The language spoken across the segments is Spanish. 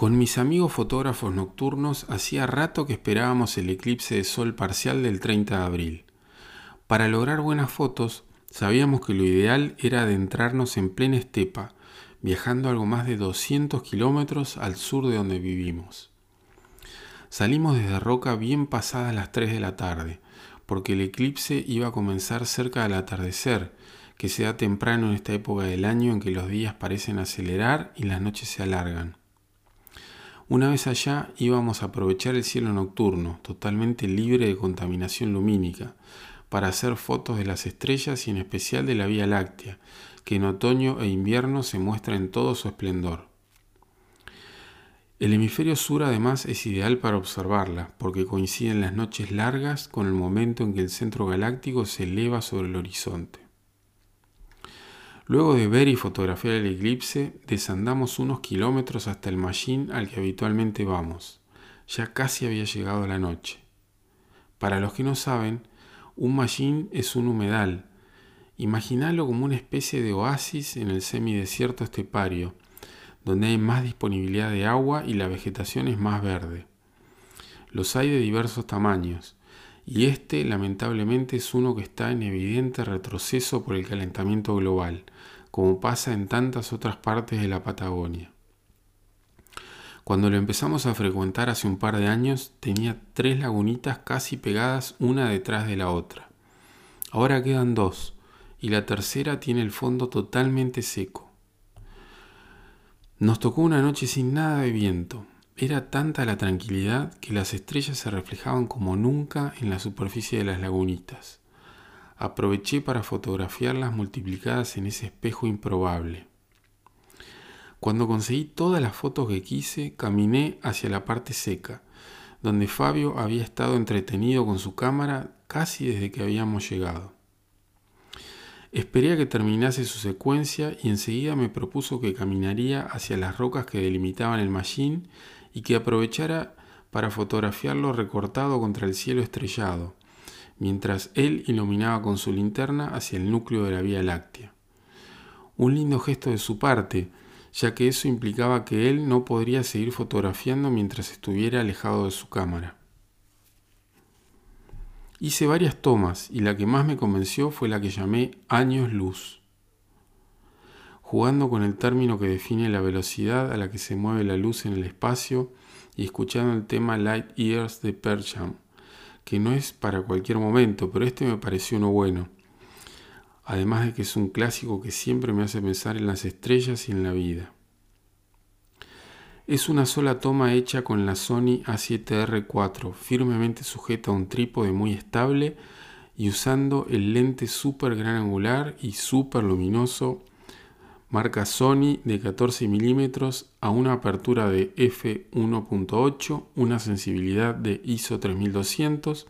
Con mis amigos fotógrafos nocturnos hacía rato que esperábamos el eclipse de sol parcial del 30 de abril. Para lograr buenas fotos, sabíamos que lo ideal era adentrarnos en plena estepa, viajando algo más de 200 kilómetros al sur de donde vivimos. Salimos desde Roca bien pasadas las 3 de la tarde, porque el eclipse iba a comenzar cerca del atardecer, que se da temprano en esta época del año en que los días parecen acelerar y las noches se alargan. Una vez allá íbamos a aprovechar el cielo nocturno, totalmente libre de contaminación lumínica, para hacer fotos de las estrellas y en especial de la Vía Láctea, que en otoño e invierno se muestra en todo su esplendor. El hemisferio sur además es ideal para observarla, porque coinciden las noches largas con el momento en que el centro galáctico se eleva sobre el horizonte. Luego de ver y fotografiar el eclipse, desandamos unos kilómetros hasta el machín al que habitualmente vamos. Ya casi había llegado la noche. Para los que no saben, un machín es un humedal. Imaginalo como una especie de oasis en el semidesierto estepario, donde hay más disponibilidad de agua y la vegetación es más verde. Los hay de diversos tamaños, y este lamentablemente es uno que está en evidente retroceso por el calentamiento global, como pasa en tantas otras partes de la Patagonia. Cuando lo empezamos a frecuentar hace un par de años tenía tres lagunitas casi pegadas una detrás de la otra. Ahora quedan dos y la tercera tiene el fondo totalmente seco. Nos tocó una noche sin nada de viento, era tanta la tranquilidad que las estrellas se reflejaban como nunca en la superficie de las lagunitas. Aproveché para fotografiarlas multiplicadas en ese espejo improbable. Cuando conseguí todas las fotos que quise, caminé hacia la parte seca, donde Fabio había estado entretenido con su cámara casi desde que habíamos llegado. Esperé a que terminase su secuencia y enseguida me propuso que caminaría hacia las rocas que delimitaban el machín y que aprovechara para fotografiarlo recortado contra el cielo estrellado, mientras él iluminaba con su linterna hacia el núcleo de la Vía Láctea. Un lindo gesto de su parte, ya que eso implicaba que él no podría seguir fotografiando mientras estuviera alejado de su cámara. Hice varias tomas y la que más me convenció fue la que llamé años luz jugando con el término que define la velocidad a la que se mueve la luz en el espacio y escuchando el tema Light Years de Percham, que no es para cualquier momento, pero este me pareció uno bueno. Además de que es un clásico que siempre me hace pensar en las estrellas y en la vida. Es una sola toma hecha con la Sony A7R4, firmemente sujeta a un trípode muy estable y usando el lente super gran angular y super luminoso marca Sony de 14 milímetros a una apertura de f1.8, una sensibilidad de ISO 3200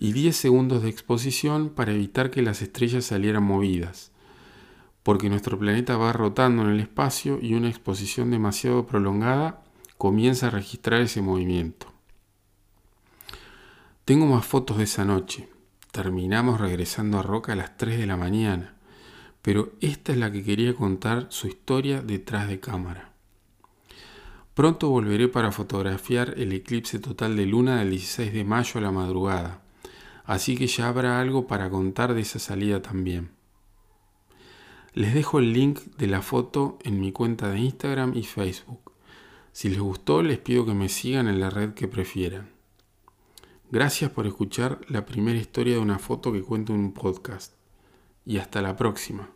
y 10 segundos de exposición para evitar que las estrellas salieran movidas, porque nuestro planeta va rotando en el espacio y una exposición demasiado prolongada comienza a registrar ese movimiento. Tengo más fotos de esa noche. Terminamos regresando a Roca a las 3 de la mañana pero esta es la que quería contar su historia detrás de cámara. Pronto volveré para fotografiar el eclipse total de luna del 16 de mayo a la madrugada, así que ya habrá algo para contar de esa salida también. Les dejo el link de la foto en mi cuenta de Instagram y Facebook. Si les gustó, les pido que me sigan en la red que prefieran. Gracias por escuchar la primera historia de una foto que cuento en un podcast y hasta la próxima.